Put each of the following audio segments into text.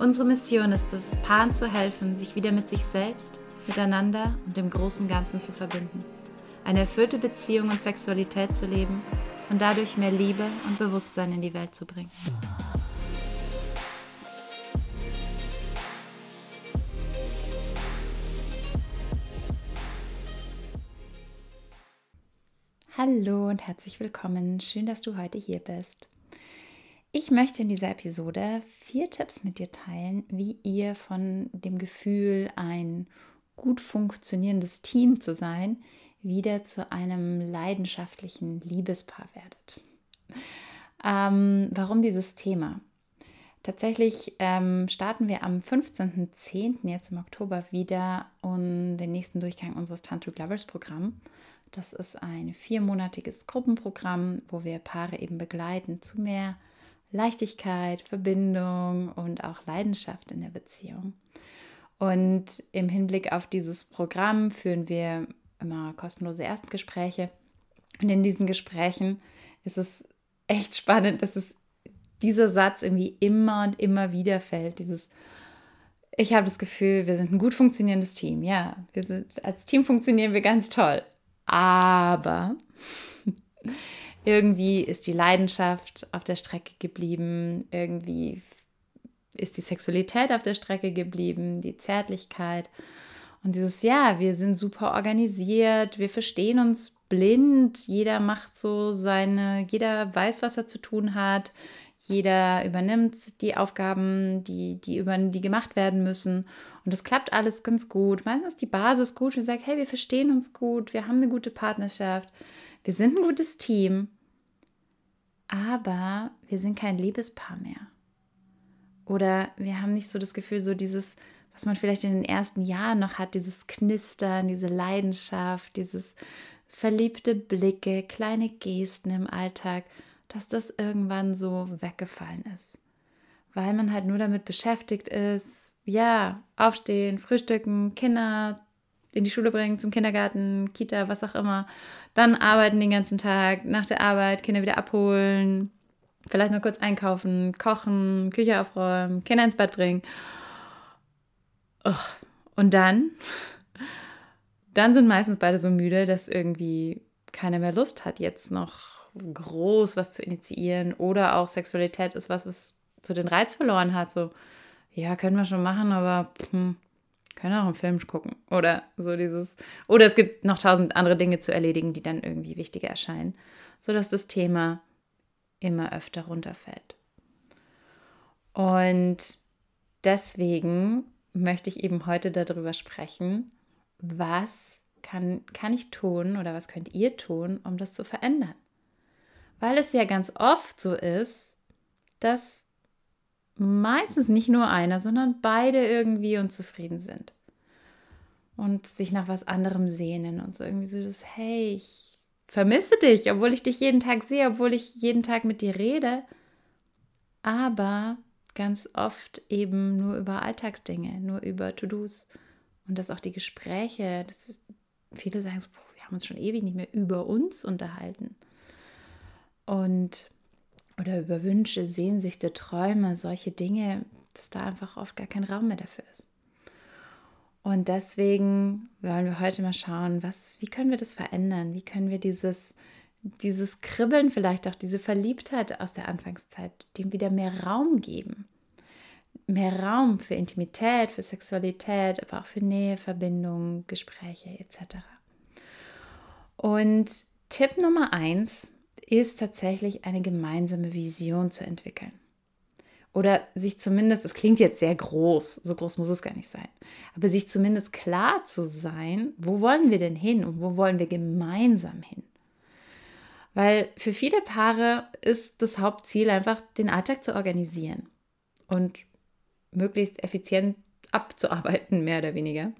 Unsere Mission ist es, Paaren zu helfen, sich wieder mit sich selbst, miteinander und dem großen Ganzen zu verbinden. Eine erfüllte Beziehung und Sexualität zu leben und dadurch mehr Liebe und Bewusstsein in die Welt zu bringen. Hallo und herzlich willkommen. Schön, dass du heute hier bist. Ich möchte in dieser Episode vier Tipps mit dir teilen, wie ihr von dem Gefühl, ein gut funktionierendes Team zu sein, wieder zu einem leidenschaftlichen Liebespaar werdet. Ähm, warum dieses Thema? Tatsächlich ähm, starten wir am 15.10. jetzt im Oktober wieder um den nächsten Durchgang unseres Tantric Lovers Programm. Das ist ein viermonatiges Gruppenprogramm, wo wir Paare eben begleiten zu mehr Leichtigkeit, Verbindung und auch Leidenschaft in der Beziehung. Und im Hinblick auf dieses Programm führen wir immer kostenlose Erstgespräche. Und in diesen Gesprächen ist es echt spannend, dass es dieser Satz irgendwie immer und immer wieder fällt. Dieses, ich habe das Gefühl, wir sind ein gut funktionierendes Team. Ja, wir sind, als Team funktionieren wir ganz toll. Aber irgendwie ist die Leidenschaft auf der Strecke geblieben, irgendwie ist die Sexualität auf der Strecke geblieben, die Zärtlichkeit. Und dieses, ja, wir sind super organisiert, wir verstehen uns blind, jeder macht so seine, jeder weiß, was er zu tun hat, jeder übernimmt die Aufgaben, die, die, über, die gemacht werden müssen. Und das klappt alles ganz gut. Meistens ist die Basis gut. Wir sagen, hey, wir verstehen uns gut, wir haben eine gute Partnerschaft, wir sind ein gutes Team aber wir sind kein Liebespaar mehr. Oder wir haben nicht so das Gefühl, so dieses, was man vielleicht in den ersten Jahren noch hat, dieses Knistern, diese Leidenschaft, dieses verliebte Blicke, kleine Gesten im Alltag, dass das irgendwann so weggefallen ist. Weil man halt nur damit beschäftigt ist, ja, aufstehen, frühstücken, Kinder in die Schule bringen, zum Kindergarten, Kita, was auch immer. Dann arbeiten den ganzen Tag, nach der Arbeit Kinder wieder abholen, vielleicht noch kurz einkaufen, kochen, Küche aufräumen, Kinder ins Bett bringen. Und dann, dann sind meistens beide so müde, dass irgendwie keiner mehr Lust hat, jetzt noch groß was zu initiieren oder auch Sexualität ist was, was so den Reiz verloren hat. So, ja, können wir schon machen, aber hm, können auch einen Film gucken oder so dieses. Oder es gibt noch tausend andere Dinge zu erledigen, die dann irgendwie wichtiger erscheinen, sodass das Thema immer öfter runterfällt. Und deswegen möchte ich eben heute darüber sprechen, was kann, kann ich tun oder was könnt ihr tun, um das zu verändern. Weil es ja ganz oft so ist, dass meistens nicht nur einer, sondern beide irgendwie unzufrieden sind. Und sich nach was anderem sehnen und so irgendwie so das, hey, ich vermisse dich, obwohl ich dich jeden Tag sehe, obwohl ich jeden Tag mit dir rede, aber ganz oft eben nur über Alltagsdinge, nur über To-Dos. Und dass auch die Gespräche, dass viele sagen so, wir haben uns schon ewig nicht mehr über uns unterhalten. Und oder über Wünsche, Sehnsüchte, Träume, solche Dinge, dass da einfach oft gar kein Raum mehr dafür ist. Und deswegen wollen wir heute mal schauen, was, wie können wir das verändern? Wie können wir dieses, dieses Kribbeln, vielleicht auch diese Verliebtheit aus der Anfangszeit, dem wieder mehr Raum geben? Mehr Raum für Intimität, für Sexualität, aber auch für Nähe, Verbindung, Gespräche etc. Und Tipp Nummer eins ist tatsächlich eine gemeinsame Vision zu entwickeln. Oder sich zumindest, das klingt jetzt sehr groß, so groß muss es gar nicht sein, aber sich zumindest klar zu sein, wo wollen wir denn hin und wo wollen wir gemeinsam hin? Weil für viele Paare ist das Hauptziel einfach, den Alltag zu organisieren und möglichst effizient abzuarbeiten, mehr oder weniger.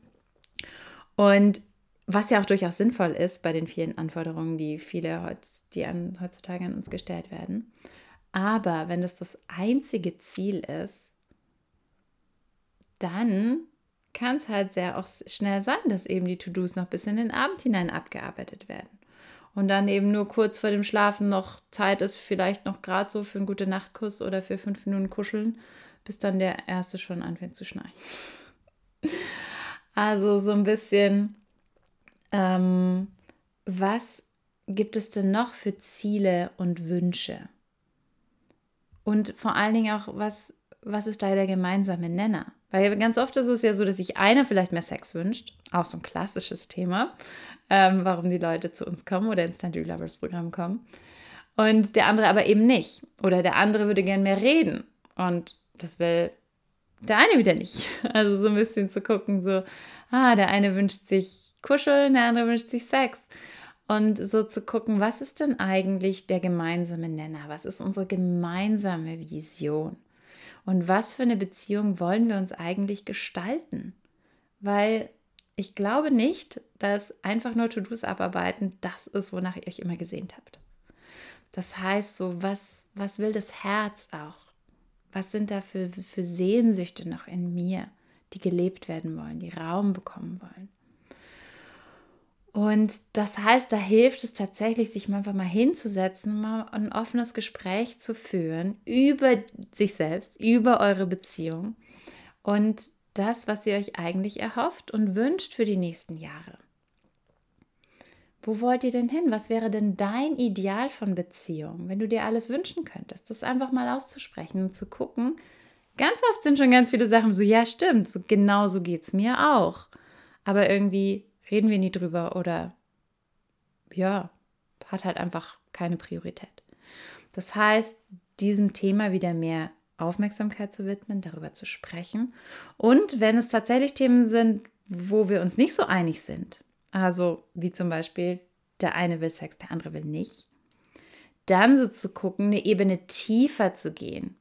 Und was ja auch durchaus sinnvoll ist bei den vielen Anforderungen, die viele heutz, die an, heutzutage an uns gestellt werden. Aber wenn das das einzige Ziel ist, dann kann es halt sehr auch schnell sein, dass eben die To-Dos noch bis in den Abend hinein abgearbeitet werden. Und dann eben nur kurz vor dem Schlafen noch Zeit ist, vielleicht noch gerade so für einen guten Nachtkuss oder für fünf Minuten kuscheln, bis dann der erste schon anfängt zu schnarchen. Also so ein bisschen, ähm, was gibt es denn noch für Ziele und Wünsche? Und vor allen Dingen auch, was, was ist da der gemeinsame Nenner? Weil ganz oft ist es ja so, dass sich einer vielleicht mehr Sex wünscht, auch so ein klassisches Thema, ähm, warum die Leute zu uns kommen oder ins Tantric Lovers Programm kommen. Und der andere aber eben nicht. Oder der andere würde gern mehr reden. Und das will der eine wieder nicht. Also so ein bisschen zu gucken, so, ah, der eine wünscht sich Kuscheln, der andere wünscht sich Sex. Und so zu gucken, was ist denn eigentlich der gemeinsame Nenner? Was ist unsere gemeinsame Vision? Und was für eine Beziehung wollen wir uns eigentlich gestalten? Weil ich glaube nicht, dass einfach nur To-Dos abarbeiten das ist, wonach ihr euch immer gesehnt habt. Das heißt, so was, was will das Herz auch? Was sind da für, für Sehnsüchte noch in mir, die gelebt werden wollen, die Raum bekommen wollen? Und das heißt, da hilft es tatsächlich, sich einfach mal hinzusetzen, mal ein offenes Gespräch zu führen über sich selbst, über eure Beziehung und das, was ihr euch eigentlich erhofft und wünscht für die nächsten Jahre. Wo wollt ihr denn hin? Was wäre denn dein Ideal von Beziehung, wenn du dir alles wünschen könntest? Das einfach mal auszusprechen und zu gucken. Ganz oft sind schon ganz viele Sachen so, ja, stimmt, so genau so geht es mir auch. Aber irgendwie reden wir nie drüber oder ja, hat halt einfach keine Priorität. Das heißt, diesem Thema wieder mehr Aufmerksamkeit zu widmen, darüber zu sprechen. Und wenn es tatsächlich Themen sind, wo wir uns nicht so einig sind, also wie zum Beispiel der eine will Sex, der andere will nicht, dann so zu gucken, eine Ebene tiefer zu gehen.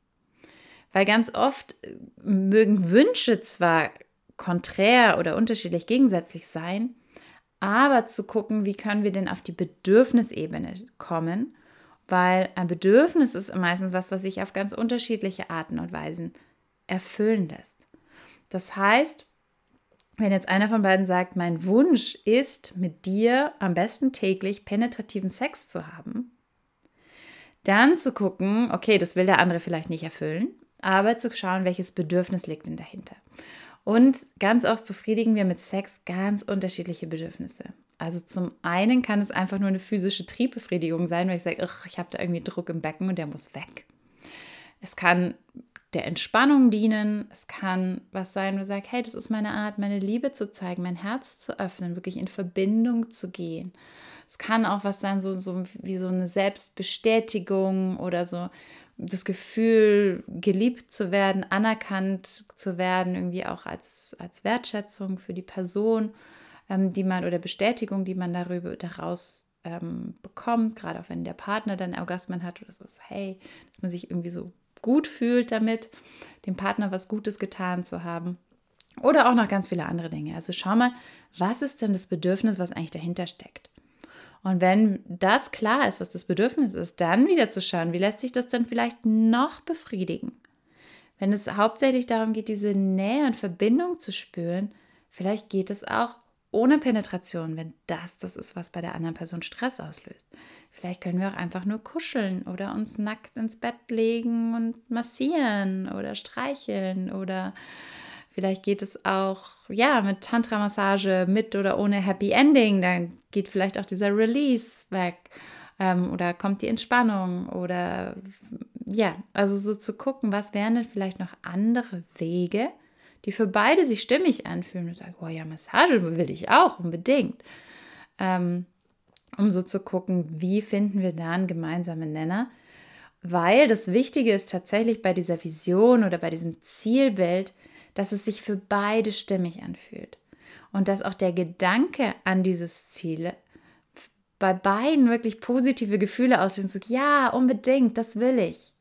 Weil ganz oft mögen Wünsche zwar konträr oder unterschiedlich gegensätzlich sein, aber zu gucken, wie können wir denn auf die Bedürfnisebene kommen, weil ein Bedürfnis ist meistens was, was sich auf ganz unterschiedliche Arten und Weisen erfüllen lässt. Das heißt, wenn jetzt einer von beiden sagt, mein Wunsch ist, mit dir am besten täglich penetrativen Sex zu haben, dann zu gucken, okay, das will der andere vielleicht nicht erfüllen, aber zu schauen, welches Bedürfnis liegt denn dahinter. Und ganz oft befriedigen wir mit Sex ganz unterschiedliche Bedürfnisse. Also zum einen kann es einfach nur eine physische Triebbefriedigung sein, weil ich sage, ich habe da irgendwie Druck im Becken und der muss weg. Es kann der Entspannung dienen. Es kann was sein, wo du sagst, hey, das ist meine Art, meine Liebe zu zeigen, mein Herz zu öffnen, wirklich in Verbindung zu gehen. Es kann auch was sein, so, so wie so eine Selbstbestätigung oder so das Gefühl, geliebt zu werden, anerkannt zu werden, irgendwie auch als, als Wertschätzung für die Person, ähm, die man oder Bestätigung, die man darüber daraus ähm, bekommt, gerade auch wenn der Partner dann Orgasmen hat oder so, hey, dass man sich irgendwie so gut fühlt damit, dem Partner was Gutes getan zu haben. Oder auch noch ganz viele andere Dinge. Also schau mal, was ist denn das Bedürfnis, was eigentlich dahinter steckt? Und wenn das klar ist, was das Bedürfnis ist, dann wieder zu schauen, wie lässt sich das dann vielleicht noch befriedigen? Wenn es hauptsächlich darum geht, diese Nähe und Verbindung zu spüren, vielleicht geht es auch ohne Penetration, wenn das das ist, was bei der anderen Person Stress auslöst. Vielleicht können wir auch einfach nur kuscheln oder uns nackt ins Bett legen und massieren oder streicheln oder Vielleicht geht es auch, ja, mit Tantra-Massage mit oder ohne Happy Ending. Dann geht vielleicht auch dieser Release weg ähm, oder kommt die Entspannung oder ja, also so zu gucken, was wären denn vielleicht noch andere Wege, die für beide sich stimmig anfühlen und sagen, oh ja, Massage will ich auch unbedingt. Ähm, um so zu gucken, wie finden wir da einen gemeinsamen Nenner. Weil das Wichtige ist tatsächlich bei dieser Vision oder bei diesem Zielbild, dass es sich für beide stimmig anfühlt und dass auch der Gedanke an dieses Ziel bei beiden wirklich positive Gefühle auslöst. So, ja, unbedingt, das will ich.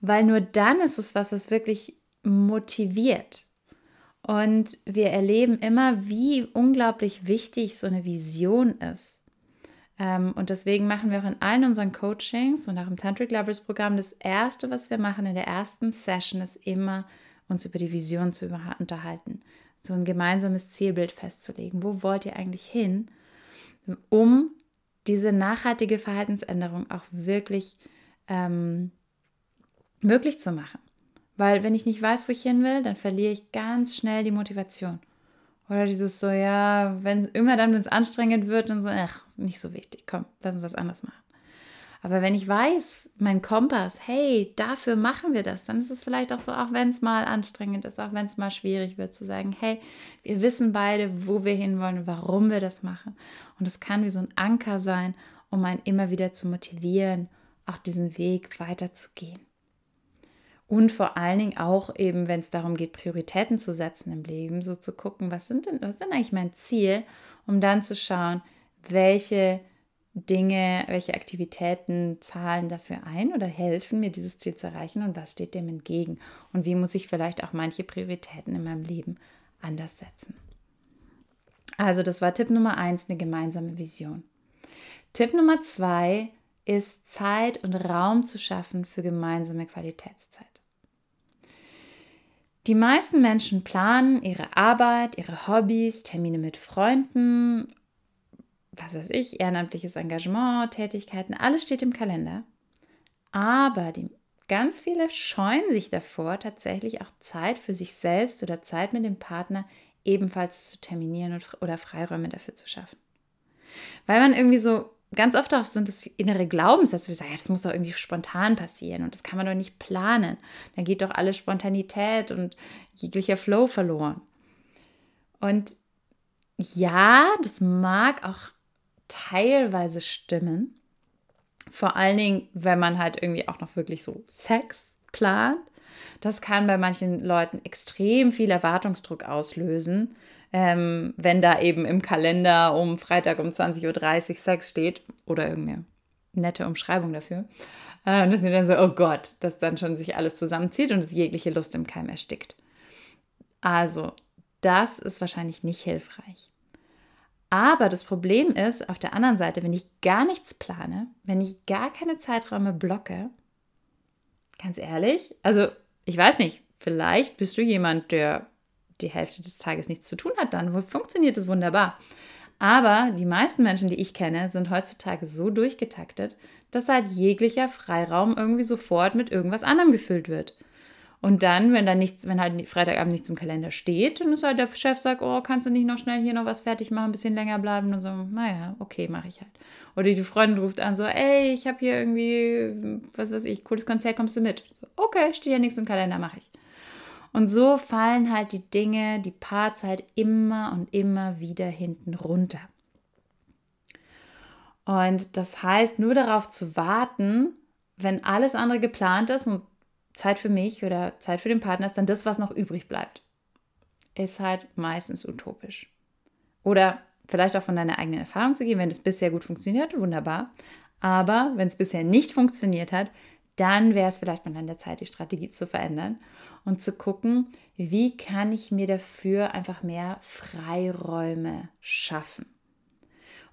Weil nur dann ist es was, was wirklich motiviert. Und wir erleben immer, wie unglaublich wichtig so eine Vision ist. Ähm, und deswegen machen wir auch in allen unseren Coachings und auch im Tantric Lovers Programm das Erste, was wir machen in der ersten Session, ist immer uns über die Vision zu unterhalten, so ein gemeinsames Zielbild festzulegen. Wo wollt ihr eigentlich hin, um diese nachhaltige Verhaltensänderung auch wirklich ähm, möglich zu machen? Weil wenn ich nicht weiß, wo ich hin will, dann verliere ich ganz schnell die Motivation. Oder dieses so, ja, wenn immer dann, wenn es anstrengend wird, dann so, ach, nicht so wichtig, komm, lass uns was anderes machen. Aber wenn ich weiß, mein Kompass, hey, dafür machen wir das, dann ist es vielleicht auch so, auch wenn es mal anstrengend ist, auch wenn es mal schwierig wird, zu sagen, hey, wir wissen beide, wo wir hinwollen und warum wir das machen. Und es kann wie so ein Anker sein, um einen immer wieder zu motivieren, auch diesen Weg weiterzugehen. Und vor allen Dingen auch eben, wenn es darum geht, Prioritäten zu setzen im Leben, so zu gucken, was sind denn, was ist denn eigentlich mein Ziel, um dann zu schauen, welche Dinge, welche Aktivitäten zahlen dafür ein oder helfen mir, dieses Ziel zu erreichen und was steht dem entgegen und wie muss ich vielleicht auch manche Prioritäten in meinem Leben anders setzen. Also das war Tipp Nummer eins, eine gemeinsame Vision. Tipp Nummer zwei ist Zeit und Raum zu schaffen für gemeinsame Qualitätszeit. Die meisten Menschen planen ihre Arbeit, ihre Hobbys, Termine mit Freunden was weiß ich, ehrenamtliches Engagement, Tätigkeiten, alles steht im Kalender. Aber die, ganz viele scheuen sich davor, tatsächlich auch Zeit für sich selbst oder Zeit mit dem Partner ebenfalls zu terminieren und, oder Freiräume dafür zu schaffen. Weil man irgendwie so, ganz oft auch sind es innere Glaubenssätze, wir sagen, das muss doch irgendwie spontan passieren und das kann man doch nicht planen. Dann geht doch alle Spontanität und jeglicher Flow verloren. Und ja, das mag auch teilweise stimmen. Vor allen Dingen, wenn man halt irgendwie auch noch wirklich so Sex plant. Das kann bei manchen Leuten extrem viel Erwartungsdruck auslösen, ähm, wenn da eben im Kalender um Freitag um 20.30 Uhr Sex steht oder irgendeine nette Umschreibung dafür. Äh, dass sie dann so, oh Gott, dass dann schon sich alles zusammenzieht und es jegliche Lust im Keim erstickt. Also, das ist wahrscheinlich nicht hilfreich. Aber das Problem ist, auf der anderen Seite, wenn ich gar nichts plane, wenn ich gar keine Zeiträume blocke, ganz ehrlich, also ich weiß nicht, vielleicht bist du jemand, der die Hälfte des Tages nichts zu tun hat, dann funktioniert es wunderbar. Aber die meisten Menschen, die ich kenne, sind heutzutage so durchgetaktet, dass halt jeglicher Freiraum irgendwie sofort mit irgendwas anderem gefüllt wird. Und dann, wenn da nichts, wenn halt Freitagabend nichts im Kalender steht, dann ist halt der Chef sagt, oh, kannst du nicht noch schnell hier noch was fertig machen, ein bisschen länger bleiben und so, naja, okay, mache ich halt. Oder die Freundin ruft an, so, ey, ich habe hier irgendwie, was weiß ich, cooles Konzert, kommst du mit? So, okay, steht ja nichts im Kalender, mache ich. Und so fallen halt die Dinge, die Parts halt immer und immer wieder hinten runter. Und das heißt, nur darauf zu warten, wenn alles andere geplant ist und Zeit für mich oder Zeit für den Partner ist dann das, was noch übrig bleibt. Ist halt meistens utopisch. Oder vielleicht auch von deiner eigenen Erfahrung zu gehen, wenn es bisher gut funktioniert, wunderbar. Aber wenn es bisher nicht funktioniert hat, dann wäre es vielleicht mal an der Zeit, die Strategie zu verändern und zu gucken, wie kann ich mir dafür einfach mehr Freiräume schaffen.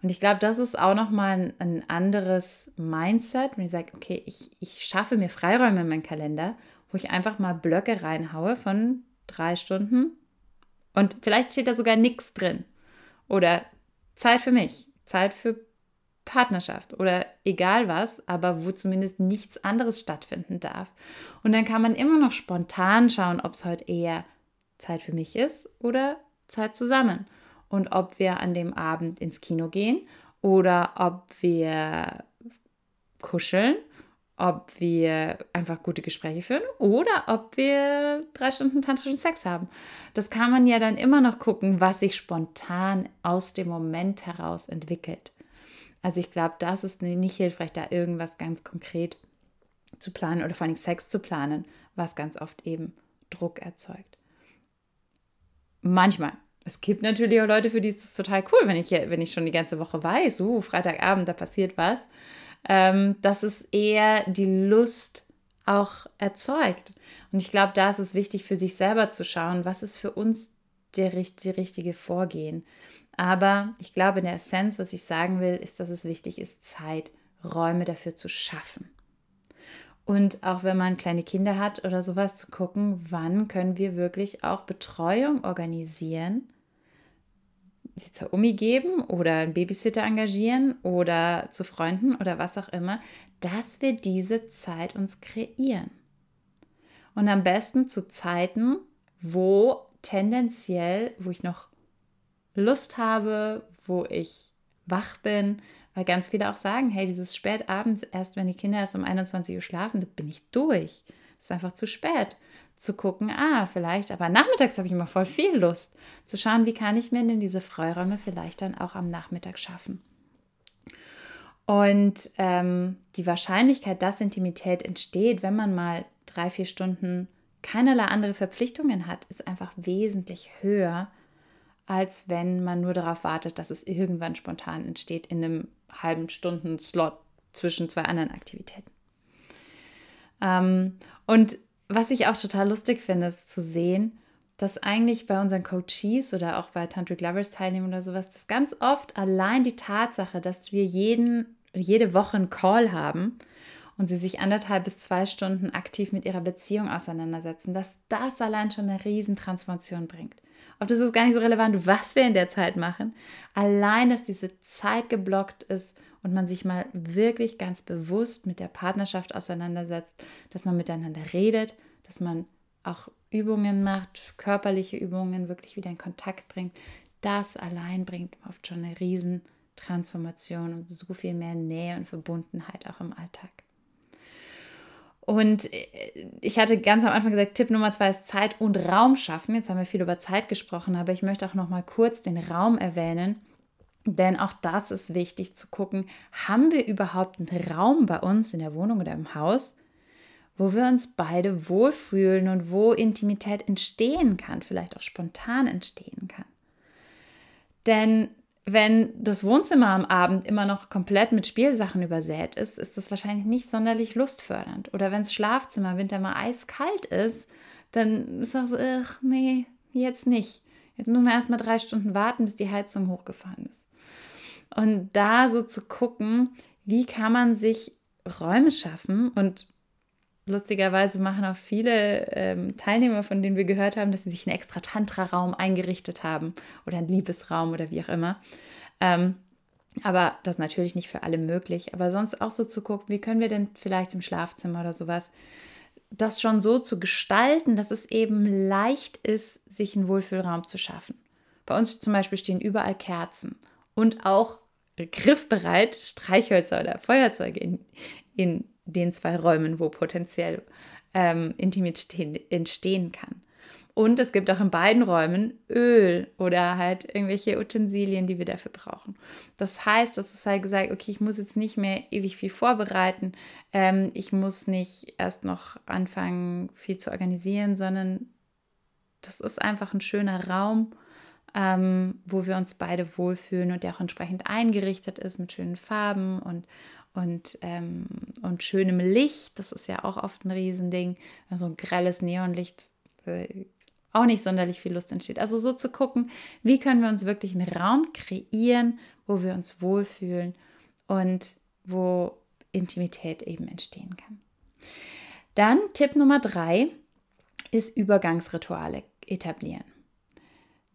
Und ich glaube, das ist auch nochmal ein, ein anderes Mindset, wenn ich sage, okay, ich, ich schaffe mir Freiräume in meinen Kalender, wo ich einfach mal Blöcke reinhaue von drei Stunden und vielleicht steht da sogar nichts drin. Oder Zeit für mich, Zeit für Partnerschaft oder egal was, aber wo zumindest nichts anderes stattfinden darf. Und dann kann man immer noch spontan schauen, ob es heute eher Zeit für mich ist oder Zeit zusammen und ob wir an dem Abend ins Kino gehen oder ob wir kuscheln, ob wir einfach gute Gespräche führen oder ob wir drei Stunden tantrischen Sex haben. Das kann man ja dann immer noch gucken, was sich spontan aus dem Moment heraus entwickelt. Also ich glaube, das ist nicht hilfreich, da irgendwas ganz konkret zu planen oder vor allem Sex zu planen, was ganz oft eben Druck erzeugt. Manchmal es gibt natürlich auch Leute, für die ist es total cool, wenn ich, wenn ich schon die ganze Woche weiß, uh, Freitagabend, da passiert was. Ähm, dass es eher die Lust auch erzeugt. Und ich glaube, da ist es wichtig für sich selber zu schauen, was ist für uns der, die richtige Vorgehen. Aber ich glaube, in der Essenz, was ich sagen will, ist, dass es wichtig ist, Zeit, Räume dafür zu schaffen. Und auch wenn man kleine Kinder hat oder sowas, zu gucken, wann können wir wirklich auch Betreuung organisieren, sie zur Umi geben oder einen Babysitter engagieren oder zu Freunden oder was auch immer, dass wir diese Zeit uns kreieren. Und am besten zu Zeiten, wo tendenziell, wo ich noch Lust habe, wo ich wach bin, weil ganz viele auch sagen, hey, dieses Spätabends, erst wenn die Kinder erst um 21 Uhr schlafen, bin ich durch. Das ist einfach zu spät. Zu gucken, ah, vielleicht, aber nachmittags habe ich immer voll viel Lust. Zu schauen, wie kann ich mir denn diese Freiräume vielleicht dann auch am Nachmittag schaffen. Und ähm, die Wahrscheinlichkeit, dass Intimität entsteht, wenn man mal drei, vier Stunden keinerlei andere Verpflichtungen hat, ist einfach wesentlich höher, als wenn man nur darauf wartet, dass es irgendwann spontan entsteht in einem halben Stunden Slot zwischen zwei anderen Aktivitäten. Ähm, und was ich auch total lustig finde, ist zu sehen, dass eigentlich bei unseren Coaches oder auch bei Tantric Lovers teilnehmen oder sowas, dass ganz oft allein die Tatsache, dass wir jeden, jede Woche einen Call haben und sie sich anderthalb bis zwei Stunden aktiv mit ihrer Beziehung auseinandersetzen, dass das allein schon eine Riesentransformation bringt. Ob das ist gar nicht so relevant, was wir in der Zeit machen. Allein, dass diese Zeit geblockt ist und man sich mal wirklich ganz bewusst mit der Partnerschaft auseinandersetzt, dass man miteinander redet, dass man auch Übungen macht, körperliche Übungen wirklich wieder in Kontakt bringt. Das allein bringt oft schon eine Riesentransformation und so viel mehr Nähe und Verbundenheit auch im Alltag. Und äh, ich hatte ganz am Anfang gesagt, Tipp Nummer zwei ist Zeit und Raum schaffen. Jetzt haben wir viel über Zeit gesprochen, aber ich möchte auch noch mal kurz den Raum erwähnen, denn auch das ist wichtig zu gucken, haben wir überhaupt einen Raum bei uns in der Wohnung oder im Haus, wo wir uns beide wohlfühlen und wo Intimität entstehen kann, vielleicht auch spontan entstehen kann. Denn wenn das Wohnzimmer am Abend immer noch komplett mit Spielsachen übersät ist, ist das wahrscheinlich nicht sonderlich lustfördernd. Oder wenn das Schlafzimmer im Winter mal eiskalt ist, dann ist auch so, ach nee, jetzt nicht. Jetzt muss man erstmal drei Stunden warten, bis die Heizung hochgefahren ist. Und da so zu gucken, wie kann man sich Räume schaffen und lustigerweise machen auch viele ähm, Teilnehmer, von denen wir gehört haben, dass sie sich einen extra Tantra-Raum eingerichtet haben oder einen Liebesraum oder wie auch immer. Ähm, aber das ist natürlich nicht für alle möglich. Aber sonst auch so zu gucken, wie können wir denn vielleicht im Schlafzimmer oder sowas das schon so zu gestalten, dass es eben leicht ist, sich einen Wohlfühlraum zu schaffen. Bei uns zum Beispiel stehen überall Kerzen und auch griffbereit Streichhölzer oder Feuerzeuge in, in den zwei Räumen, wo potenziell ähm, Intimität entstehen kann. Und es gibt auch in beiden Räumen Öl oder halt irgendwelche Utensilien, die wir dafür brauchen. Das heißt, das ist halt gesagt, okay, ich muss jetzt nicht mehr ewig viel vorbereiten. Ähm, ich muss nicht erst noch anfangen, viel zu organisieren, sondern das ist einfach ein schöner Raum, ähm, wo wir uns beide wohlfühlen und der auch entsprechend eingerichtet ist mit schönen Farben und, und, ähm, und schönem Licht. Das ist ja auch oft ein Riesending. So ein grelles Neonlicht äh, auch nicht sonderlich viel Lust entsteht. Also so zu gucken, wie können wir uns wirklich einen Raum kreieren, wo wir uns wohlfühlen und wo Intimität eben entstehen kann. Dann Tipp Nummer drei ist Übergangsrituale etablieren.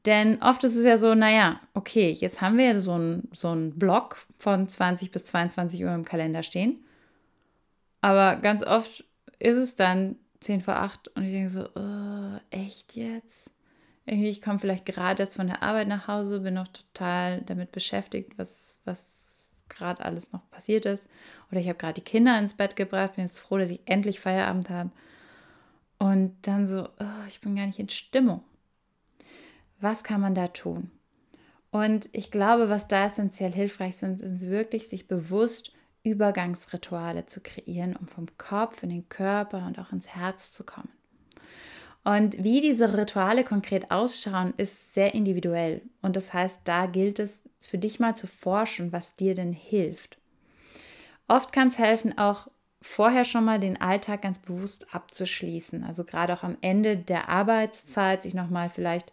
Denn oft ist es ja so, naja, okay, jetzt haben wir so einen so Block von 20 bis 22 Uhr im Kalender stehen. Aber ganz oft ist es dann 10 vor 8 und ich denke so, oh, echt jetzt? Ich komme vielleicht gerade erst von der Arbeit nach Hause, bin noch total damit beschäftigt, was, was gerade alles noch passiert ist. Oder ich habe gerade die Kinder ins Bett gebracht, bin jetzt froh, dass ich endlich Feierabend habe. Und dann so, oh, ich bin gar nicht in Stimmung. Was kann man da tun? Und ich glaube, was da essentiell hilfreich sind, sind wirklich sich bewusst Übergangsrituale zu kreieren, um vom Kopf in den Körper und auch ins Herz zu kommen. Und wie diese Rituale konkret ausschauen, ist sehr individuell. Und das heißt, da gilt es für dich mal zu forschen, was dir denn hilft. Oft kann es helfen, auch vorher schon mal den Alltag ganz bewusst abzuschließen. Also gerade auch am Ende der Arbeitszeit sich nochmal vielleicht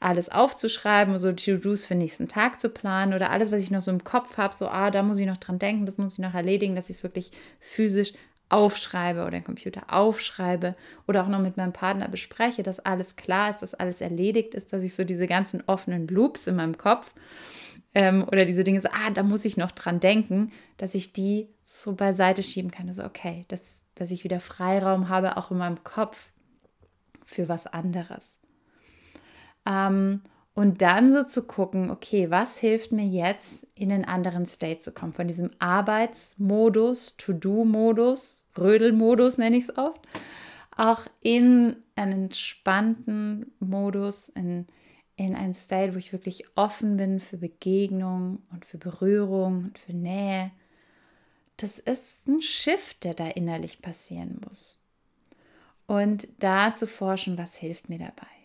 alles aufzuschreiben, so To-Dos für den nächsten Tag zu planen oder alles, was ich noch so im Kopf habe, so, ah, da muss ich noch dran denken, das muss ich noch erledigen, dass ich es wirklich physisch aufschreibe oder den Computer aufschreibe oder auch noch mit meinem Partner bespreche, dass alles klar ist, dass alles erledigt ist, dass ich so diese ganzen offenen Loops in meinem Kopf ähm, oder diese Dinge so, ah, da muss ich noch dran denken, dass ich die so beiseite schieben kann. Also okay, dass, dass ich wieder Freiraum habe, auch in meinem Kopf für was anderes. Ähm, und dann so zu gucken, okay, was hilft mir jetzt, in einen anderen State zu kommen? Von diesem Arbeitsmodus, To-Do-Modus, Rödelmodus nenne ich es oft, auch in einen entspannten Modus, in, in einen State, wo ich wirklich offen bin für Begegnung und für Berührung und für Nähe. Das ist ein Shift, der da innerlich passieren muss. Und da zu forschen, was hilft mir dabei?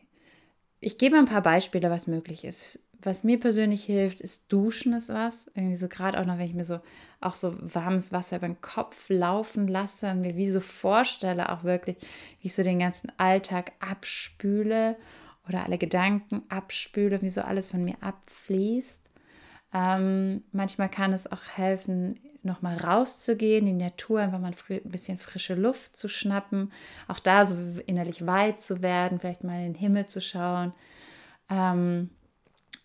Ich gebe ein paar Beispiele, was möglich ist. Was mir persönlich hilft, ist Duschen ist was. Irgendwie so gerade auch noch, wenn ich mir so auch so warmes Wasser über den Kopf laufen lasse und mir wie so vorstelle, auch wirklich, wie ich so den ganzen Alltag abspüle oder alle Gedanken abspüle, wie so alles von mir abfließt. Ähm, manchmal kann es auch helfen, nochmal rauszugehen, in die Natur, einfach mal ein bisschen frische Luft zu schnappen, auch da so innerlich weit zu werden, vielleicht mal in den Himmel zu schauen ähm,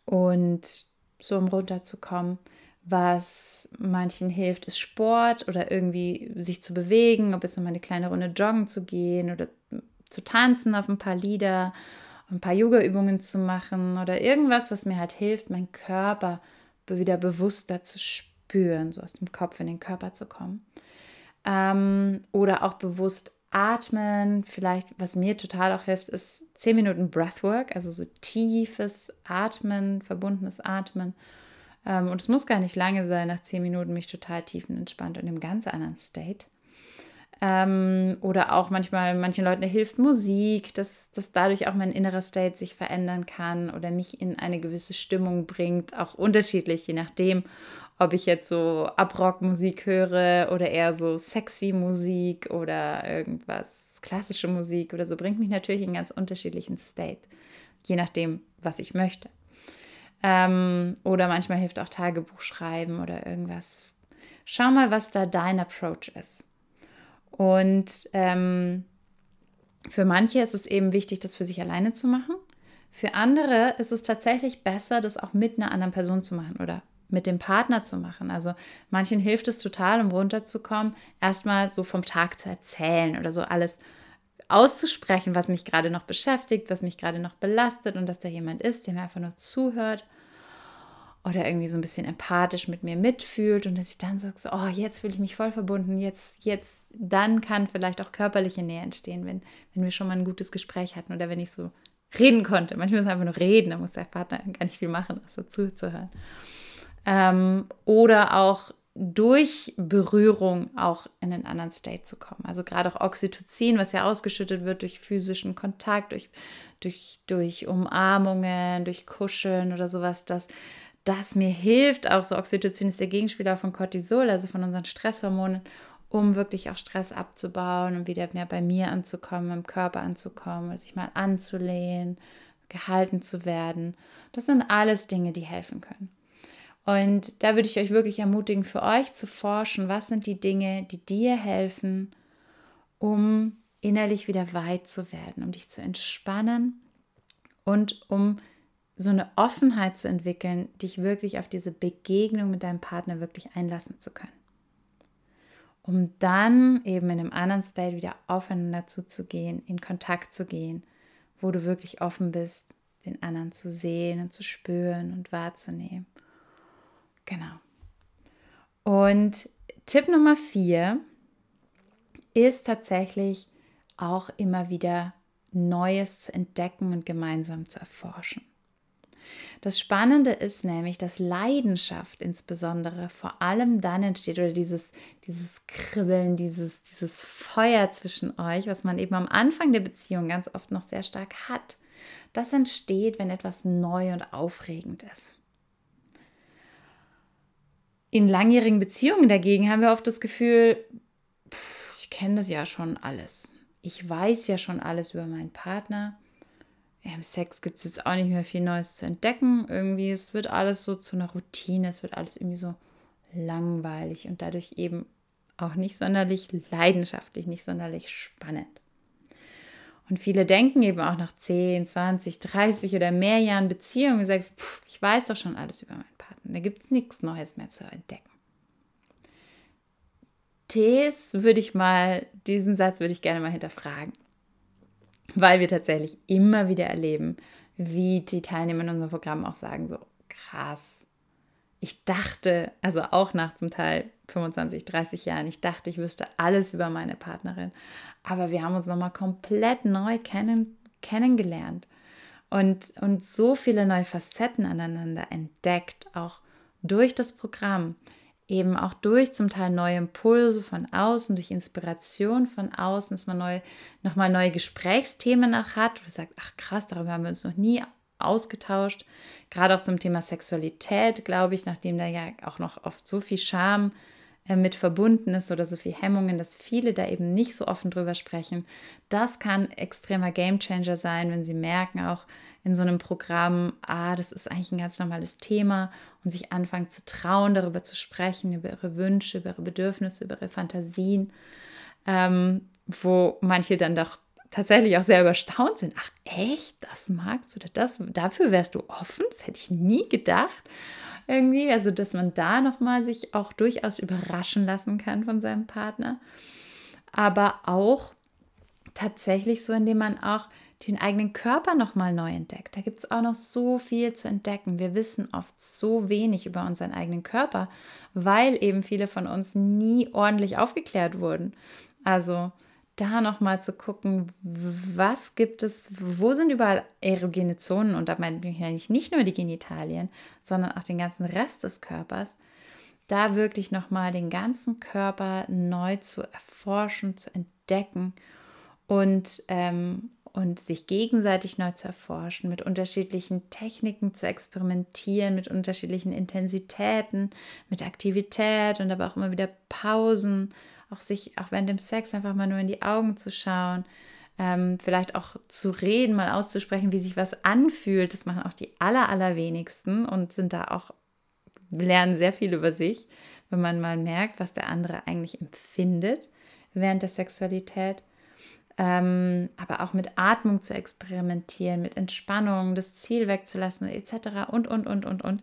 und so um runterzukommen. Was manchen hilft, ist Sport oder irgendwie sich zu bewegen, ob es um eine kleine Runde joggen zu gehen oder zu tanzen auf ein paar Lieder, ein paar Yoga-Übungen zu machen oder irgendwas, was mir halt hilft, meinen Körper wieder bewusster zu spüren so aus dem Kopf in den Körper zu kommen. Ähm, oder auch bewusst atmen. Vielleicht, was mir total auch hilft, ist 10 Minuten Breathwork, also so tiefes Atmen, verbundenes Atmen. Ähm, und es muss gar nicht lange sein, nach 10 Minuten mich total tiefenentspannt und im ganz anderen State. Ähm, oder auch manchmal, manchen Leuten hilft Musik, dass, dass dadurch auch mein innerer State sich verändern kann oder mich in eine gewisse Stimmung bringt, auch unterschiedlich, je nachdem, ob ich jetzt so Abrockmusik höre oder eher so sexy Musik oder irgendwas, klassische Musik oder so, bringt mich natürlich in ganz unterschiedlichen State, je nachdem, was ich möchte. Ähm, oder manchmal hilft auch Tagebuch schreiben oder irgendwas. Schau mal, was da dein Approach ist. Und ähm, für manche ist es eben wichtig, das für sich alleine zu machen. Für andere ist es tatsächlich besser, das auch mit einer anderen Person zu machen oder mit dem Partner zu machen. Also manchen hilft es total, um runterzukommen, erstmal so vom Tag zu erzählen oder so alles auszusprechen, was mich gerade noch beschäftigt, was mich gerade noch belastet und dass da jemand ist, der mir einfach nur zuhört oder irgendwie so ein bisschen empathisch mit mir mitfühlt und dass ich dann sage, so, oh, jetzt fühle ich mich voll verbunden, jetzt, jetzt, dann kann vielleicht auch körperliche Nähe entstehen, wenn, wenn wir schon mal ein gutes Gespräch hatten oder wenn ich so reden konnte. Manchmal ist einfach nur reden, da muss der Partner gar nicht viel machen, außer zuzuhören ähm, oder auch durch Berührung auch in einen anderen State zu kommen. Also gerade auch Oxytocin, was ja ausgeschüttet wird durch physischen Kontakt, durch, durch, durch Umarmungen, durch Kuscheln oder sowas, das, das mir hilft. Auch so Oxytocin ist der Gegenspieler von Cortisol, also von unseren Stresshormonen, um wirklich auch Stress abzubauen und wieder mehr bei mir anzukommen, im Körper anzukommen, sich mal anzulehnen, gehalten zu werden. Das sind alles Dinge, die helfen können. Und da würde ich euch wirklich ermutigen, für euch zu forschen, was sind die Dinge, die dir helfen, um innerlich wieder weit zu werden, um dich zu entspannen und um so eine Offenheit zu entwickeln, dich wirklich auf diese Begegnung mit deinem Partner wirklich einlassen zu können. Um dann eben in einem anderen State wieder aufeinander zuzugehen, in Kontakt zu gehen, wo du wirklich offen bist, den anderen zu sehen und zu spüren und wahrzunehmen. Genau. Und Tipp Nummer vier ist tatsächlich auch immer wieder Neues zu entdecken und gemeinsam zu erforschen. Das Spannende ist nämlich, dass Leidenschaft insbesondere vor allem dann entsteht oder dieses, dieses Kribbeln, dieses, dieses Feuer zwischen euch, was man eben am Anfang der Beziehung ganz oft noch sehr stark hat. Das entsteht, wenn etwas neu und aufregend ist. In langjährigen Beziehungen dagegen haben wir oft das Gefühl, pff, ich kenne das ja schon alles. Ich weiß ja schon alles über meinen Partner. Im Sex gibt es jetzt auch nicht mehr viel Neues zu entdecken. Irgendwie, es wird alles so zu einer Routine, es wird alles irgendwie so langweilig und dadurch eben auch nicht sonderlich leidenschaftlich, nicht sonderlich spannend. Und viele denken eben auch nach 10, 20, 30 oder mehr Jahren Beziehung, sagst, pff, ich weiß doch schon alles über meinen Partner, da gibt es nichts Neues mehr zu entdecken. Tees würde ich mal, diesen Satz würde ich gerne mal hinterfragen weil wir tatsächlich immer wieder erleben, wie die Teilnehmer in unserem Programm auch sagen, so krass. Ich dachte, also auch nach zum Teil 25, 30 Jahren, ich dachte, ich wüsste alles über meine Partnerin. Aber wir haben uns nochmal komplett neu kennen, kennengelernt und, und so viele neue Facetten aneinander entdeckt, auch durch das Programm eben auch durch zum Teil neue Impulse von außen, durch Inspiration von außen, dass man neu, nochmal neue Gesprächsthemen auch hat, wo sagt, ach krass, darüber haben wir uns noch nie ausgetauscht. Gerade auch zum Thema Sexualität, glaube ich, nachdem da ja auch noch oft so viel Scham mit verbunden ist oder so viel Hemmungen, dass viele da eben nicht so offen drüber sprechen. Das kann extremer Gamechanger sein, wenn sie merken auch in so einem Programm, ah, das ist eigentlich ein ganz normales Thema und sich anfangen zu trauen, darüber zu sprechen, über ihre Wünsche, über ihre Bedürfnisse, über ihre Fantasien, ähm, wo manche dann doch tatsächlich auch sehr überstaunt sind. Ach echt, das magst du, das, dafür wärst du offen? Das hätte ich nie gedacht. Irgendwie, also dass man da nochmal sich auch durchaus überraschen lassen kann von seinem Partner. Aber auch tatsächlich so, indem man auch den eigenen Körper nochmal neu entdeckt. Da gibt es auch noch so viel zu entdecken. Wir wissen oft so wenig über unseren eigenen Körper, weil eben viele von uns nie ordentlich aufgeklärt wurden. Also da nochmal zu gucken, was gibt es, wo sind überall erogene Zonen und da meine ich eigentlich nicht nur die Genitalien, sondern auch den ganzen Rest des Körpers. Da wirklich nochmal den ganzen Körper neu zu erforschen, zu entdecken und, ähm, und sich gegenseitig neu zu erforschen, mit unterschiedlichen Techniken zu experimentieren, mit unterschiedlichen Intensitäten, mit Aktivität und aber auch immer wieder Pausen, auch sich, auch während dem Sex einfach mal nur in die Augen zu schauen, ähm, vielleicht auch zu reden, mal auszusprechen, wie sich was anfühlt. Das machen auch die aller, allerwenigsten und sind da auch, lernen sehr viel über sich, wenn man mal merkt, was der andere eigentlich empfindet während der Sexualität ähm, aber auch mit Atmung zu experimentieren, mit Entspannung, das Ziel wegzulassen, etc. und, und, und, und, und.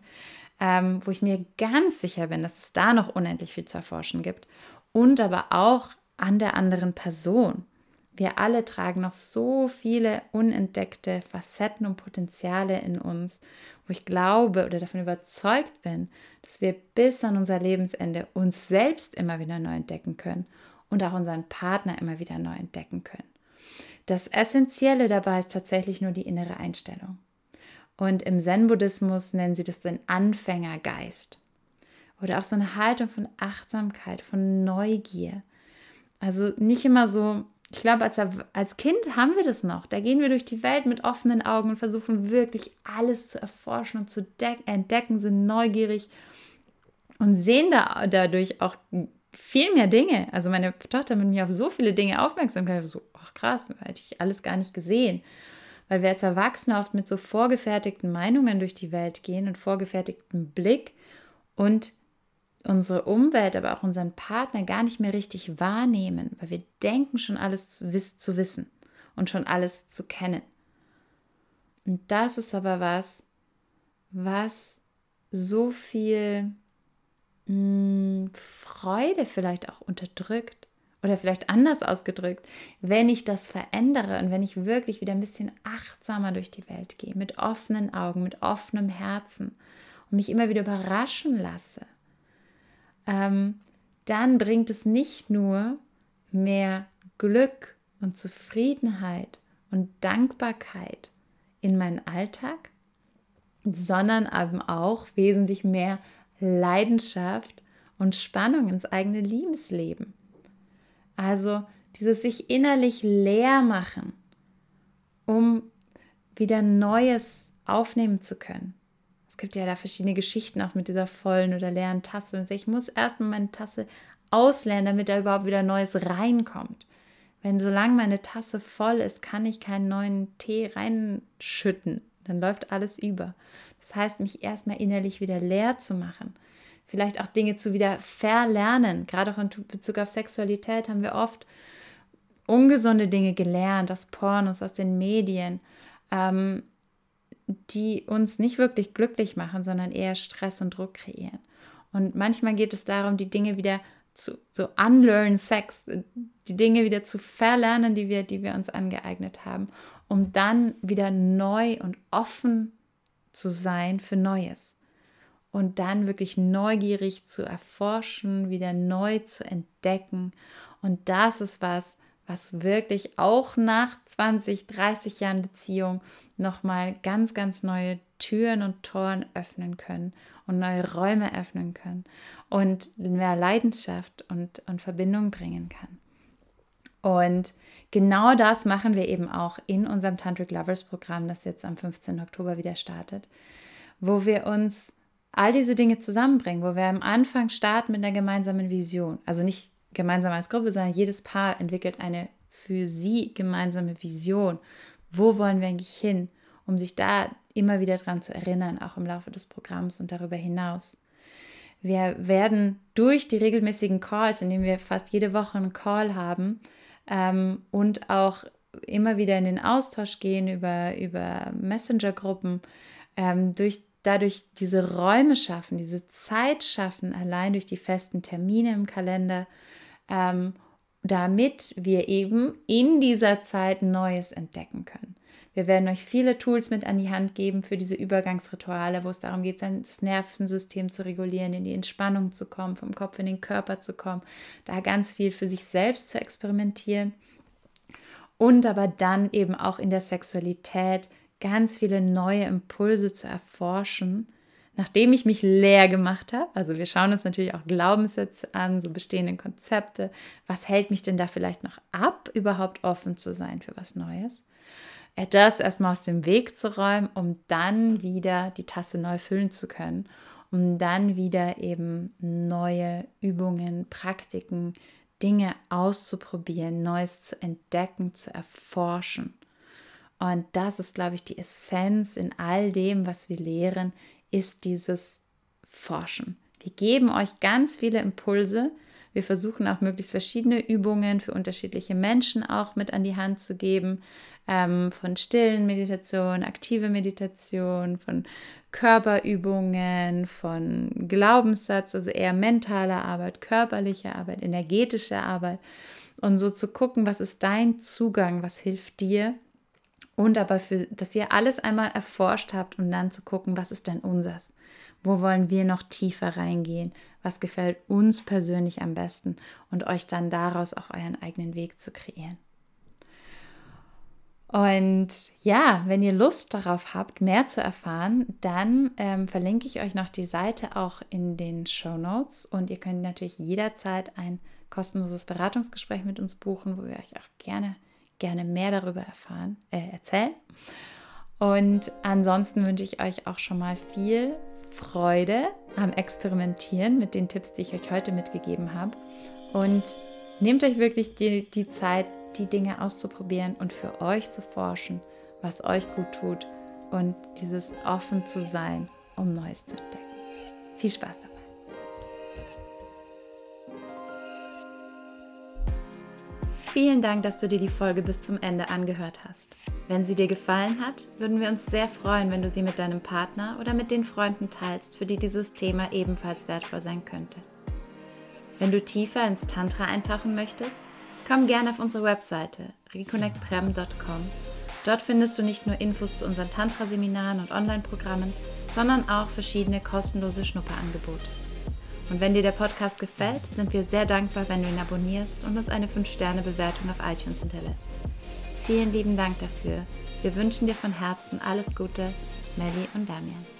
Ähm, wo ich mir ganz sicher bin, dass es da noch unendlich viel zu erforschen gibt. Und aber auch an der anderen Person. Wir alle tragen noch so viele unentdeckte Facetten und Potenziale in uns, wo ich glaube oder davon überzeugt bin, dass wir bis an unser Lebensende uns selbst immer wieder neu entdecken können und auch unseren Partner immer wieder neu entdecken können. Das Essentielle dabei ist tatsächlich nur die innere Einstellung. Und im Zen-Buddhismus nennen sie das den Anfängergeist. Oder auch so eine Haltung von Achtsamkeit, von Neugier. Also nicht immer so, ich glaube, als, als Kind haben wir das noch. Da gehen wir durch die Welt mit offenen Augen und versuchen wirklich alles zu erforschen und zu entdecken, sind neugierig und sehen da dadurch auch viel mehr Dinge. Also meine Tochter mit mir auf so viele Dinge aufmerksam gemacht. So, ach krass, hätte ich alles gar nicht gesehen. Weil wir als Erwachsene oft mit so vorgefertigten Meinungen durch die Welt gehen und vorgefertigtem Blick und unsere Umwelt, aber auch unseren Partner gar nicht mehr richtig wahrnehmen, weil wir denken schon alles zu, wiss zu wissen und schon alles zu kennen. Und das ist aber was, was so viel mh, Freude vielleicht auch unterdrückt oder vielleicht anders ausgedrückt, wenn ich das verändere und wenn ich wirklich wieder ein bisschen achtsamer durch die Welt gehe, mit offenen Augen, mit offenem Herzen und mich immer wieder überraschen lasse, ähm, dann bringt es nicht nur mehr Glück und Zufriedenheit und Dankbarkeit in meinen Alltag, sondern eben auch wesentlich mehr Leidenschaft und Spannung ins eigene Liebesleben. Also dieses sich innerlich leer machen, um wieder Neues aufnehmen zu können. Es gibt ja da verschiedene Geschichten auch mit dieser vollen oder leeren Tasse. Und ich muss erstmal meine Tasse ausleeren, damit da überhaupt wieder Neues reinkommt. Wenn solange meine Tasse voll ist, kann ich keinen neuen Tee reinschütten. Dann läuft alles über. Das heißt, mich erstmal innerlich wieder leer zu machen. Vielleicht auch Dinge zu wieder verlernen. Gerade auch in Bezug auf Sexualität haben wir oft ungesunde Dinge gelernt, aus Pornos, aus den Medien, ähm, die uns nicht wirklich glücklich machen, sondern eher Stress und Druck kreieren. Und manchmal geht es darum, die Dinge wieder zu so unlearn Sex, die Dinge wieder zu verlernen, die wir, die wir uns angeeignet haben, um dann wieder neu und offen zu sein für Neues. Und dann wirklich neugierig zu erforschen, wieder neu zu entdecken. Und das ist was, was wirklich auch nach 20, 30 Jahren Beziehung nochmal ganz, ganz neue Türen und Toren öffnen können und neue Räume öffnen können und mehr Leidenschaft und, und Verbindung bringen kann. Und genau das machen wir eben auch in unserem Tantric Lovers Programm, das jetzt am 15. Oktober wieder startet, wo wir uns all diese Dinge zusammenbringen, wo wir am Anfang starten mit einer gemeinsamen Vision. Also nicht gemeinsam als Gruppe, sondern jedes Paar entwickelt eine für sie gemeinsame Vision. Wo wollen wir eigentlich hin? Um sich da immer wieder dran zu erinnern, auch im Laufe des Programms und darüber hinaus. Wir werden durch die regelmäßigen Calls, indem wir fast jede Woche einen Call haben ähm, und auch immer wieder in den Austausch gehen über, über Messenger-Gruppen, ähm, durch, dadurch diese Räume schaffen, diese Zeit schaffen, allein durch die festen Termine im Kalender, ähm, damit wir eben in dieser Zeit Neues entdecken können. Wir werden euch viele Tools mit an die Hand geben für diese Übergangsrituale, wo es darum geht, sein Nervensystem zu regulieren, in die Entspannung zu kommen, vom Kopf in den Körper zu kommen, da ganz viel für sich selbst zu experimentieren und aber dann eben auch in der Sexualität ganz viele neue Impulse zu erforschen, nachdem ich mich leer gemacht habe. Also wir schauen uns natürlich auch Glaubenssätze an, so bestehende Konzepte. Was hält mich denn da vielleicht noch ab, überhaupt offen zu sein für was Neues? das erstmal aus dem Weg zu räumen, um dann wieder die Tasse neu füllen zu können, um dann wieder eben neue Übungen, Praktiken, Dinge auszuprobieren, Neues zu entdecken, zu erforschen. Und das ist, glaube ich, die Essenz in all dem, was wir lehren, ist dieses Forschen. Wir geben euch ganz viele Impulse, wir versuchen auch möglichst verschiedene Übungen für unterschiedliche Menschen auch mit an die Hand zu geben, ähm, von stillen Meditation, aktive Meditation, von Körperübungen, von Glaubenssatz, also eher mentale Arbeit, körperliche Arbeit, energetische Arbeit. Und so zu gucken, was ist dein Zugang, was hilft dir und aber für, dass ihr alles einmal erforscht habt und dann zu gucken, was ist denn unseres? Wo wollen wir noch tiefer reingehen? Was gefällt uns persönlich am besten? Und euch dann daraus auch euren eigenen Weg zu kreieren. Und ja, wenn ihr Lust darauf habt, mehr zu erfahren, dann ähm, verlinke ich euch noch die Seite auch in den Show Notes und ihr könnt natürlich jederzeit ein kostenloses Beratungsgespräch mit uns buchen, wo wir euch auch gerne, gerne mehr darüber erfahren, äh, erzählen. Und ansonsten wünsche ich euch auch schon mal viel Freude am Experimentieren mit den Tipps, die ich euch heute mitgegeben habe. Und nehmt euch wirklich die, die Zeit, die Dinge auszuprobieren und für euch zu forschen, was euch gut tut und dieses offen zu sein, um Neues zu entdecken. Viel Spaß dabei. Vielen Dank, dass du dir die Folge bis zum Ende angehört hast. Wenn sie dir gefallen hat, würden wir uns sehr freuen, wenn du sie mit deinem Partner oder mit den Freunden teilst, für die dieses Thema ebenfalls wertvoll sein könnte. Wenn du tiefer ins Tantra eintauchen möchtest, komm gerne auf unsere Webseite reconnectprem.com. Dort findest du nicht nur Infos zu unseren Tantra-Seminaren und Online-Programmen, sondern auch verschiedene kostenlose Schnupperangebote. Und wenn dir der Podcast gefällt, sind wir sehr dankbar, wenn du ihn abonnierst und uns eine 5-Sterne-Bewertung auf iTunes hinterlässt. Vielen lieben Dank dafür. Wir wünschen dir von Herzen alles Gute, Melly und Damian.